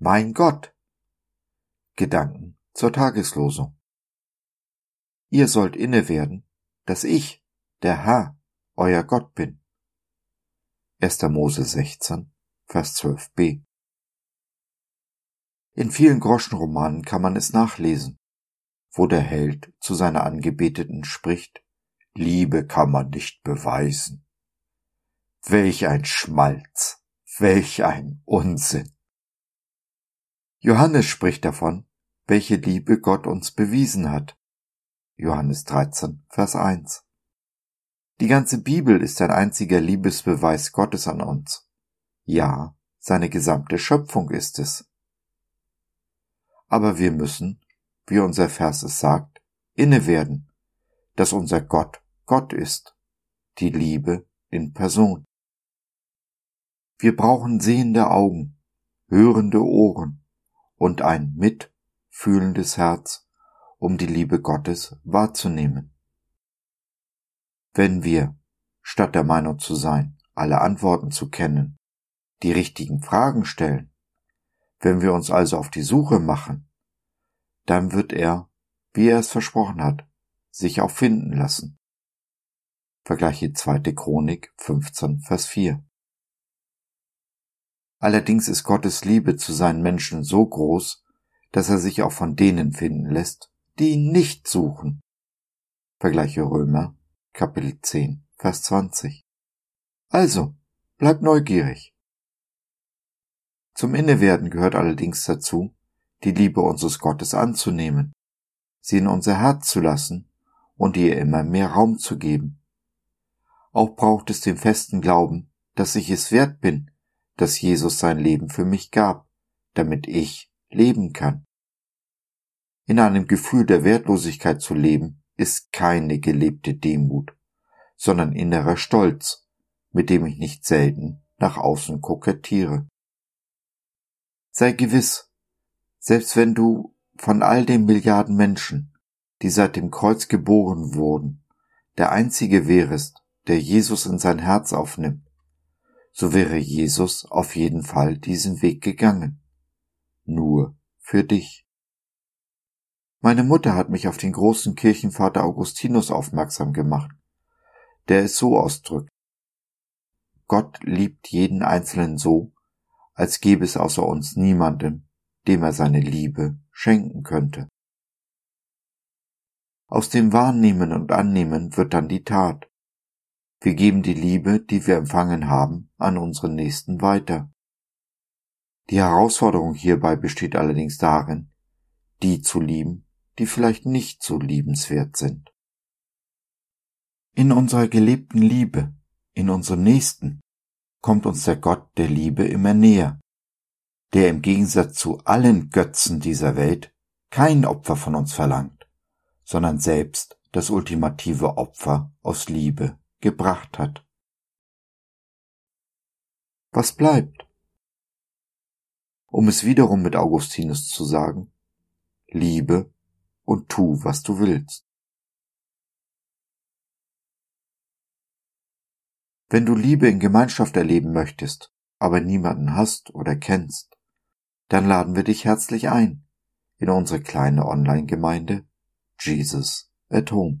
mein Gott. Gedanken zur Tageslosung. Ihr sollt inne werden, dass ich, der Herr, euer Gott bin. 1. Mose 16, Vers 12b. In vielen Groschenromanen kann man es nachlesen, wo der Held zu seiner Angebeteten spricht, Liebe kann man nicht beweisen. Welch ein Schmalz, welch ein Unsinn. Johannes spricht davon, welche Liebe Gott uns bewiesen hat. Johannes 13, Vers 1. Die ganze Bibel ist ein einziger Liebesbeweis Gottes an uns. Ja, seine gesamte Schöpfung ist es. Aber wir müssen, wie unser Vers es sagt, inne werden, dass unser Gott Gott ist, die Liebe in Person. Wir brauchen sehende Augen, hörende Ohren und ein mitfühlendes Herz, um die Liebe Gottes wahrzunehmen. Wenn wir, statt der Meinung zu sein, alle Antworten zu kennen, die richtigen Fragen stellen, wenn wir uns also auf die Suche machen, dann wird er, wie er es versprochen hat, sich auch finden lassen. Vergleiche 2. Chronik 15, Vers 4. Allerdings ist Gottes Liebe zu seinen Menschen so groß, dass er sich auch von denen finden lässt, die ihn nicht suchen. Vergleiche Römer, Kapitel 10, Vers 20. Also, bleib neugierig. Zum Innewerden gehört allerdings dazu, die Liebe unseres Gottes anzunehmen, sie in unser Herz zu lassen und ihr immer mehr Raum zu geben. Auch braucht es den festen Glauben, dass ich es wert bin, dass Jesus sein Leben für mich gab, damit ich leben kann. In einem Gefühl der Wertlosigkeit zu leben, ist keine gelebte Demut, sondern innerer Stolz, mit dem ich nicht selten nach außen kokettiere. Sei gewiss, selbst wenn du von all den Milliarden Menschen, die seit dem Kreuz geboren wurden, der einzige wärest, der Jesus in sein Herz aufnimmt, so wäre Jesus auf jeden Fall diesen Weg gegangen. Nur für dich. Meine Mutter hat mich auf den großen Kirchenvater Augustinus aufmerksam gemacht, der es so ausdrückt. Gott liebt jeden Einzelnen so, als gäbe es außer uns niemanden, dem er seine Liebe schenken könnte. Aus dem Wahrnehmen und Annehmen wird dann die Tat. Wir geben die Liebe, die wir empfangen haben, an unseren Nächsten weiter. Die Herausforderung hierbei besteht allerdings darin, die zu lieben, die vielleicht nicht so liebenswert sind. In unserer gelebten Liebe, in unserem Nächsten, kommt uns der Gott der Liebe immer näher, der im Gegensatz zu allen Götzen dieser Welt kein Opfer von uns verlangt, sondern selbst das ultimative Opfer aus Liebe gebracht hat. Was bleibt? Um es wiederum mit Augustinus zu sagen, liebe und tu, was du willst. Wenn du Liebe in Gemeinschaft erleben möchtest, aber niemanden hast oder kennst, dann laden wir dich herzlich ein in unsere kleine Online-Gemeinde Jesus at Home.